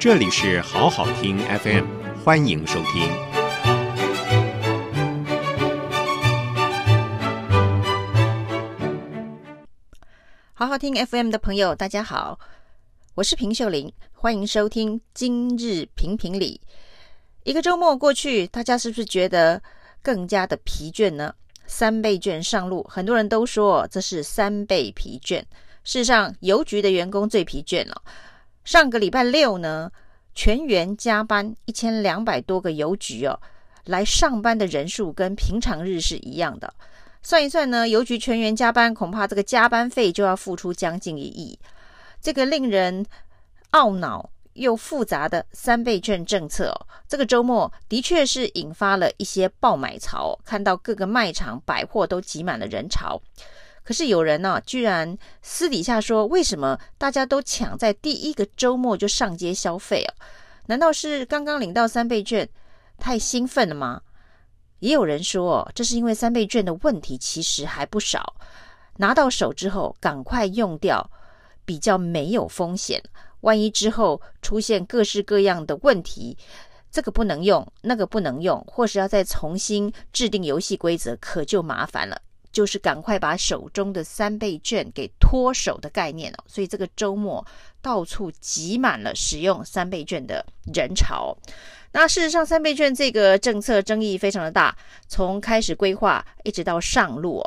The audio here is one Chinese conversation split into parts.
这里是好好听 FM，欢迎收听。好好听 FM 的朋友，大家好，我是平秀玲，欢迎收听今日评评理。一个周末过去，大家是不是觉得更加的疲倦呢？三倍券上路，很多人都说这是三倍疲倦。事实上，邮局的员工最疲倦了。上个礼拜六呢，全员加班，一千两百多个邮局哦，来上班的人数跟平常日是一样的。算一算呢，邮局全员加班，恐怕这个加班费就要付出将近一亿。这个令人懊恼又复杂的三倍券政策哦，这个周末的确是引发了一些爆买潮，看到各个卖场、百货都挤满了人潮。可是有人呢、居然私底下说，为什么大家都抢在第一个周末就上街消费啊？难道是刚刚领到三倍券太兴奋了吗？也有人说，这是因为三倍券的问题其实还不少，拿到手之后赶快用掉，比较没有风险。万一之后出现各式各样的问题，这个不能用，那个不能用，或是要再重新制定游戏规则，可就麻烦了。就是赶快把手中的三倍券给脱手的概念哦。所以这个周末到处挤满了使用三倍券的人潮。那事实上，三倍券这个政策争议非常的大，从开始规划一直到上路。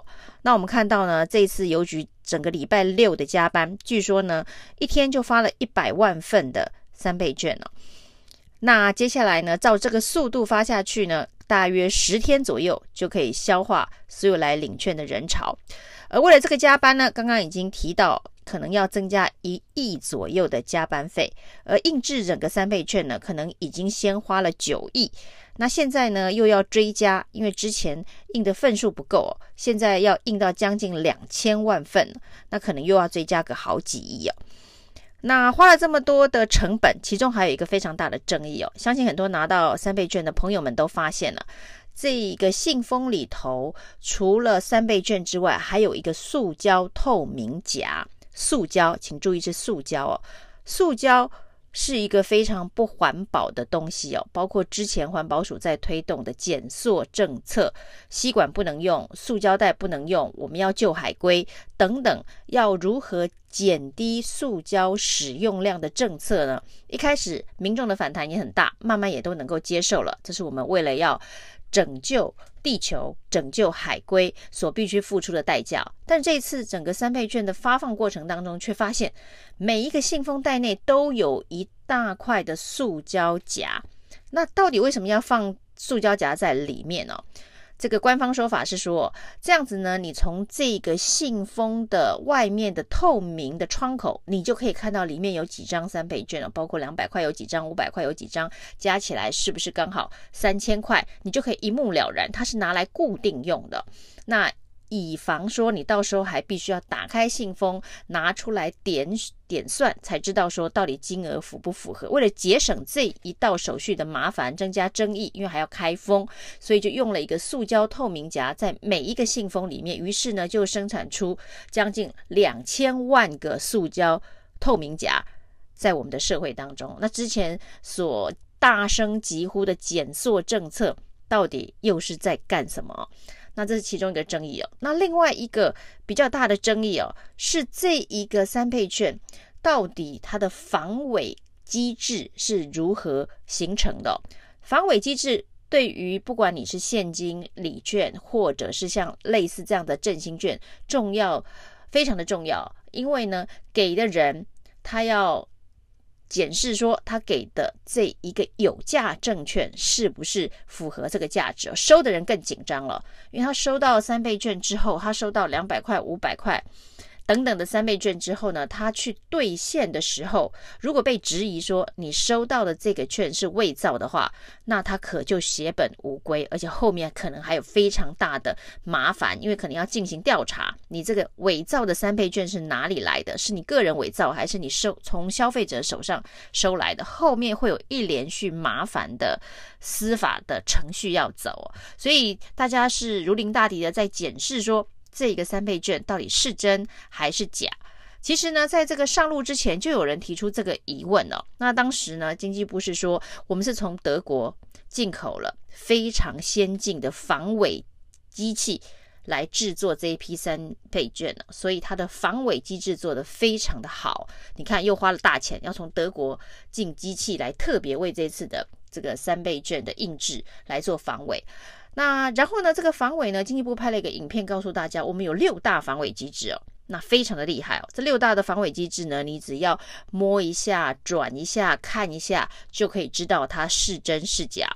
那我们看到呢，这次邮局整个礼拜六的加班，据说呢一天就发了一百万份的三倍券哦。那接下来呢，照这个速度发下去呢，大约十天左右就可以消化所有来领券的人潮。而为了这个加班呢，刚刚已经提到。可能要增加一亿左右的加班费，而印制整个三倍券呢，可能已经先花了九亿。那现在呢，又要追加，因为之前印的份数不够，现在要印到将近两千万份，那可能又要追加个好几亿哦。那花了这么多的成本，其中还有一个非常大的争议哦。相信很多拿到三倍券的朋友们都发现了，这一个信封里头除了三倍券之外，还有一个塑胶透明夹。塑胶，请注意是塑胶哦。塑胶是一个非常不环保的东西哦，包括之前环保署在推动的减塑政策，吸管不能用，塑胶袋不能用，我们要救海龟等等，要如何减低塑胶使用量的政策呢？一开始民众的反弹也很大，慢慢也都能够接受了。这是我们为了要。拯救地球、拯救海龟所必须付出的代价，但这次整个三倍券的发放过程当中，却发现每一个信封袋内都有一大块的塑胶夹。那到底为什么要放塑胶夹在里面呢？这个官方说法是说，这样子呢，你从这个信封的外面的透明的窗口，你就可以看到里面有几张三倍券了，包括两百块有几张，五百块有几张，加起来是不是刚好三千块？你就可以一目了然，它是拿来固定用的。那。以防说你到时候还必须要打开信封拿出来点点算，才知道说到底金额符不符合。为了节省这一道手续的麻烦，增加争议，因为还要开封，所以就用了一个塑胶透明夹在每一个信封里面。于是呢，就生产出将近两千万个塑胶透明夹在我们的社会当中。那之前所大声疾呼的减塑政策，到底又是在干什么？那这是其中一个争议哦。那另外一个比较大的争议哦，是这一个三倍券到底它的防伪机制是如何形成的？防伪机制对于不管你是现金礼券，或者是像类似这样的振兴券，重要，非常的重要，因为呢，给的人他要。检视说他给的这一个有价证券是不是符合这个价值？收的人更紧张了，因为他收到三倍券之后，他收到两百块、五百块。等等的三倍券之后呢，他去兑现的时候，如果被质疑说你收到的这个券是伪造的话，那他可就血本无归，而且后面可能还有非常大的麻烦，因为可能要进行调查，你这个伪造的三倍券是哪里来的？是你个人伪造，还是你收从消费者手上收来的？后面会有一连续麻烦的司法的程序要走，所以大家是如临大敌的在检视说。这个三倍券到底是真还是假？其实呢，在这个上路之前，就有人提出这个疑问了。那当时呢，经济部是说，我们是从德国进口了非常先进的防伪机器来制作这一批三倍券呢，所以它的防伪机制做得非常的好。你看，又花了大钱，要从德国进机器来特别为这次的这个三倍券的印制来做防伪。那然后呢，这个防伪呢，经济部拍了一个影片告诉大家，我们有六大防伪机制哦。那非常的厉害哦！这六大的防伪机制呢，你只要摸一下、转一下、看一下，就可以知道它是真是假。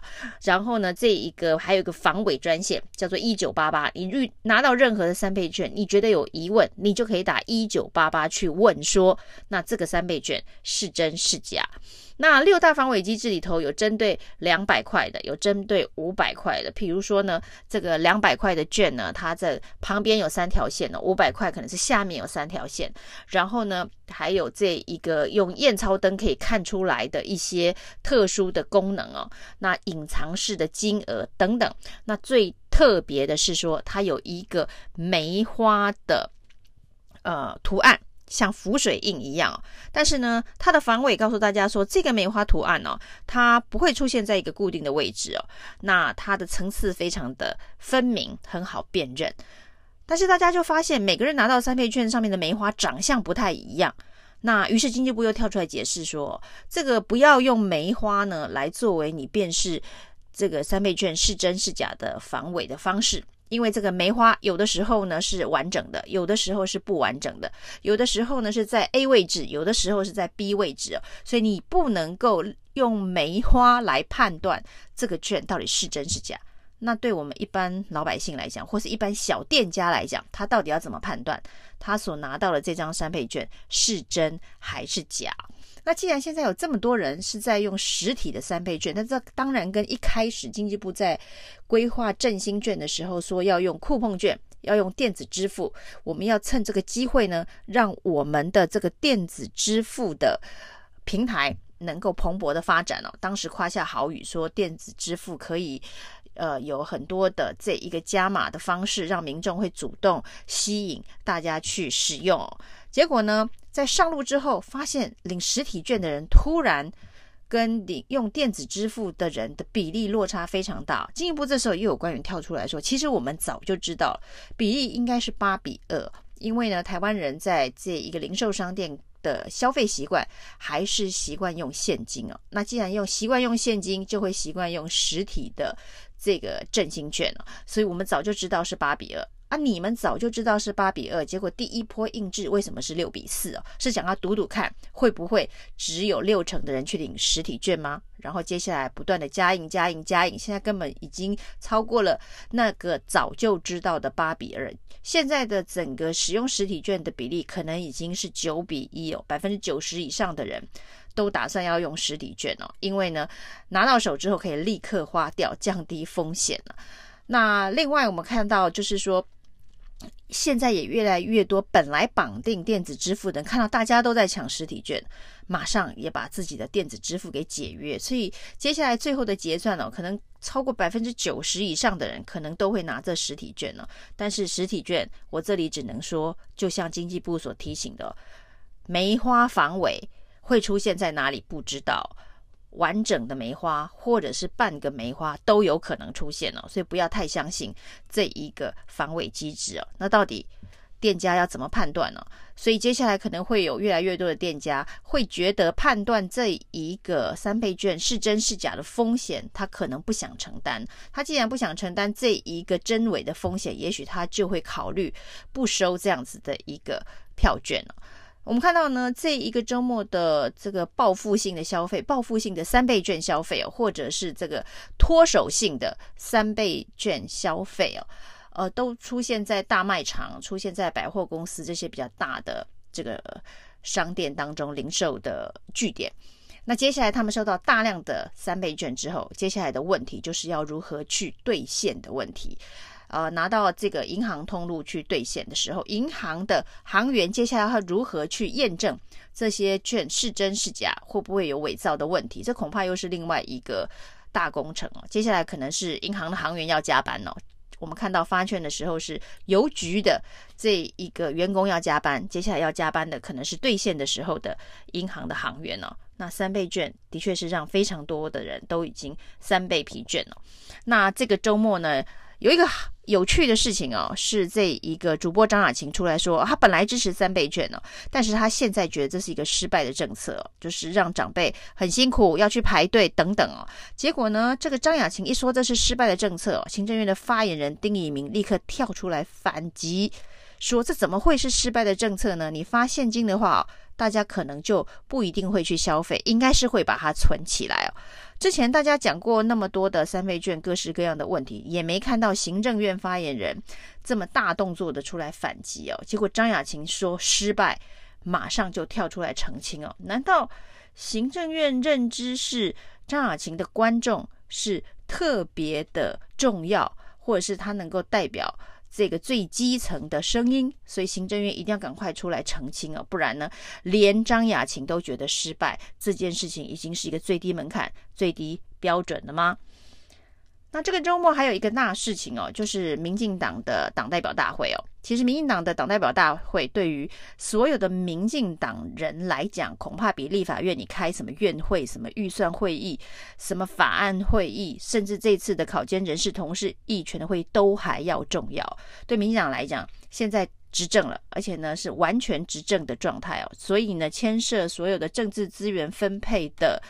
然后呢，这一个还有一个防伪专线，叫做一九八八。你遇拿到任何的三倍券，你觉得有疑问，你就可以打一九八八去问说，那这个三倍券是真是假？那六大防伪机制里头有针对两百块的，有针对五百块的。譬如说呢，这个两百块的券呢，它在旁边有三条线呢；五百块可能是下面有三条线。然后呢，还有这一个用验钞灯可以看出来的一些特殊的功能哦。那隐藏式的金额等等。那最特别的是说，它有一个梅花的呃图案。像浮水印一样，但是呢，它的防伪告诉大家说，这个梅花图案哦，它不会出现在一个固定的位置哦，那它的层次非常的分明，很好辨认。但是大家就发现，每个人拿到三倍券上面的梅花长相不太一样，那于是经济部又跳出来解释说，这个不要用梅花呢来作为你辨识这个三倍券是真是假的防伪的方式。因为这个梅花有的时候呢是完整的，有的时候是不完整的，有的时候呢是在 A 位置，有的时候是在 B 位置，所以你不能够用梅花来判断这个券到底是真是假。那对我们一般老百姓来讲，或是一般小店家来讲，他到底要怎么判断他所拿到的这张三倍券是真还是假？那既然现在有这么多人是在用实体的三倍券，那这当然跟一开始经济部在规划振兴券的时候说要用酷碰券，要用电子支付，我们要趁这个机会呢，让我们的这个电子支付的平台能够蓬勃的发展哦。当时夸下好语说，电子支付可以呃有很多的这一个加码的方式，让民众会主动吸引大家去使用。结果呢，在上路之后，发现领实体券的人突然跟领用电子支付的人的比例落差非常大。进一步，这时候又有官员跳出来说，其实我们早就知道比例应该是八比二，因为呢，台湾人在这一个零售商店的消费习惯还是习惯用现金哦。那既然用习惯用现金，就会习惯用实体的这个振兴券了，所以我们早就知道是八比二。啊！你们早就知道是八比二，结果第一波印制为什么是六比四哦？是想要赌赌看会不会只有六成的人去领实体券吗？然后接下来不断的加印、加印、加印，现在根本已经超过了那个早就知道的八比二。现在的整个使用实体券的比例可能已经是九比一哦，百分之九十以上的人都打算要用实体券哦，因为呢拿到手之后可以立刻花掉，降低风险了。那另外我们看到就是说。现在也越来越多，本来绑定电子支付的，看到大家都在抢实体券，马上也把自己的电子支付给解约。所以接下来最后的结算哦，可能超过百分之九十以上的人可能都会拿着实体券了。但是实体券，我这里只能说，就像经济部所提醒的，梅花防伪会出现在哪里不知道。完整的梅花或者是半个梅花都有可能出现哦，所以不要太相信这一个防伪机制哦。那到底店家要怎么判断呢？所以接下来可能会有越来越多的店家会觉得判断这一个三倍券是真是假的风险，他可能不想承担。他既然不想承担这一个真伪的风险，也许他就会考虑不收这样子的一个票券了。我们看到呢，这一个周末的这个报复性的消费，报复性的三倍券消费哦，或者是这个脱手性的三倍券消费哦，呃，都出现在大卖场、出现在百货公司这些比较大的这个商店当中，零售的据点。那接下来他们收到大量的三倍券之后，接下来的问题就是要如何去兑现的问题。呃，拿到这个银行通路去兑现的时候，银行的行员接下来要如何去验证这些券是真是假，会不会有伪造的问题？这恐怕又是另外一个大工程哦。接下来可能是银行的行员要加班哦，我们看到发券的时候是邮局的这一个员工要加班，接下来要加班的可能是兑现的时候的银行的行员哦。那三倍券的确是让非常多的人都已经三倍疲倦了。那这个周末呢，有一个有趣的事情哦，是这一个主播张雅琴出来说，他本来支持三倍券哦，但是他现在觉得这是一个失败的政策，就是让长辈很辛苦要去排队等等哦。结果呢，这个张雅琴一说这是失败的政策，行政院的发言人丁怡铭立刻跳出来反击，说这怎么会是失败的政策呢？你发现金的话，大家可能就不一定会去消费，应该是会把它存起来哦。之前大家讲过那么多的三倍券，各式各样的问题，也没看到行政院发言人这么大动作的出来反击哦。结果张雅琴说失败，马上就跳出来澄清哦。难道行政院认知是张雅琴的观众是特别的重要，或者是他能够代表？这个最基层的声音，所以行政院一定要赶快出来澄清哦，不然呢，连张雅琴都觉得失败，这件事情已经是一个最低门槛、最低标准了吗？那这个周末还有一个大事情哦，就是民进党的党代表大会哦。其实民进党的党代表大会对于所有的民进党人来讲，恐怕比立法院你开什么院会、什么预算会议、什么法案会议，甚至这次的考监人事同事议权的会议都还要重要。对民进党来讲，现在执政了，而且呢是完全执政的状态哦，所以呢牵涉所有的政治资源分配的。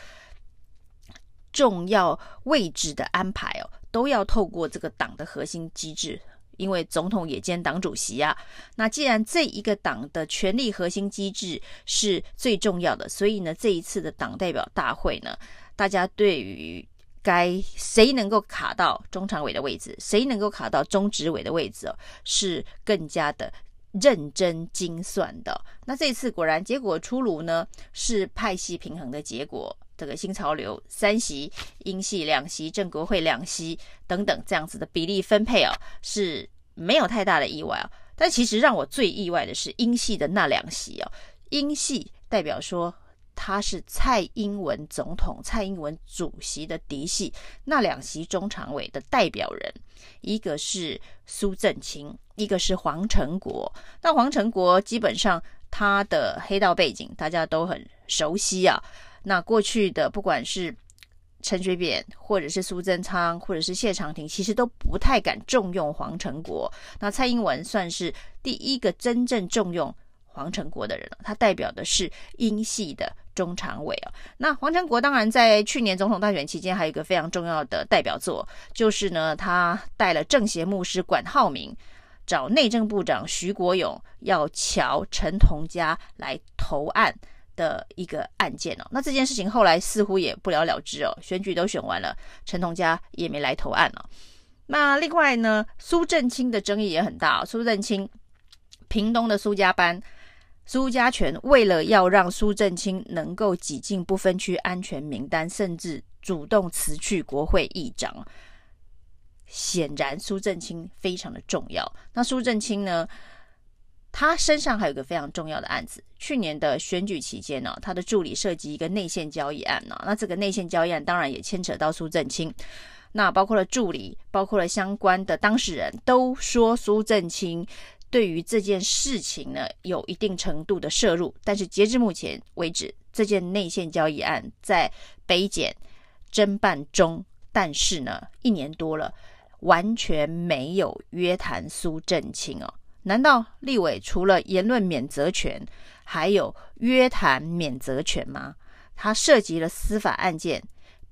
重要位置的安排哦，都要透过这个党的核心机制，因为总统也兼党主席啊。那既然这一个党的权力核心机制是最重要的，所以呢，这一次的党代表大会呢，大家对于该谁能够卡到中常委的位置，谁能够卡到中执委的位置哦，是更加的认真精算的。那这一次果然结果出炉呢，是派系平衡的结果。这个新潮流三席，英系两席，正国会两席等等这样子的比例分配哦，是没有太大的意外哦。但其实让我最意外的是英系的那两席哦，英系代表说他是蔡英文总统、蔡英文主席的嫡系，那两席中常委的代表人，一个是苏正清，一个是黄成国。那黄成国基本上他的黑道背景大家都很熟悉啊。那过去的不管是陈水扁，或者是苏贞昌，或者是谢长廷，其实都不太敢重用黄成国。那蔡英文算是第一个真正重用黄成国的人了。他代表的是英系的中常委啊。那黄成国当然在去年总统大选期间，还有一个非常重要的代表作，就是呢，他带了政协牧师管浩明，找内政部长徐国勇要乔陈同佳来投案。的一个案件哦，那这件事情后来似乎也不了了之哦，选举都选完了，陈同佳也没来投案哦。那另外呢，苏震清的争议也很大哦，苏震清，屏东的苏家班，苏家全为了要让苏震清能够挤进不分区安全名单，甚至主动辞去国会议长。显然苏震清非常的重要。那苏震清呢？他身上还有一个非常重要的案子，去年的选举期间呢，他的助理涉及一个内线交易案呢，那这个内线交易案当然也牵扯到苏正清，那包括了助理，包括了相关的当事人都说苏正清对于这件事情呢有一定程度的涉入，但是截至目前为止，这件内线交易案在北检侦办中，但是呢一年多了，完全没有约谈苏正清哦。难道立委除了言论免责权，还有约谈免责权吗？他涉及了司法案件，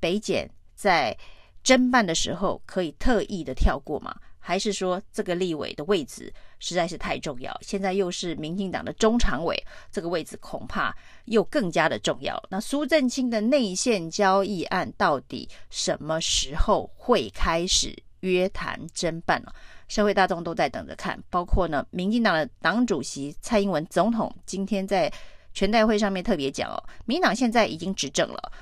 北检在侦办的时候可以特意的跳过吗？还是说这个立委的位置实在是太重要？现在又是民进党的中常委，这个位置恐怕又更加的重要。那苏正清的内线交易案到底什么时候会开始约谈侦办呢？社会大众都在等着看，包括呢，民进党的党主席蔡英文总统今天在全代会上面特别讲哦，民党现在已经执政了，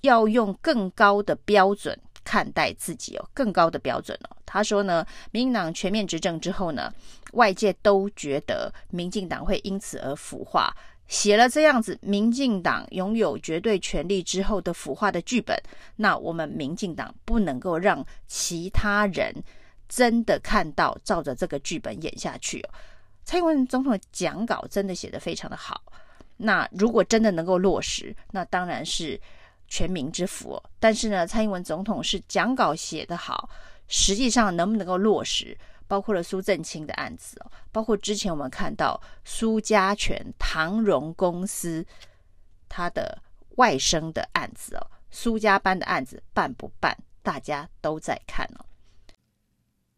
要用更高的标准看待自己哦，更高的标准哦。他说呢，民进党全面执政之后呢，外界都觉得民进党会因此而腐化，写了这样子，民进党拥有绝对权力之后的腐化的剧本，那我们民进党不能够让其他人。真的看到照着这个剧本演下去哦。蔡英文总统的讲稿真的写得非常的好，那如果真的能够落实，那当然是全民之福哦。但是呢，蔡英文总统是讲稿写得好，实际上能不能够落实，包括了苏正清的案子哦，包括之前我们看到苏家全、唐荣公司他的外甥的案子哦，苏家班的案子办不办，大家都在看哦。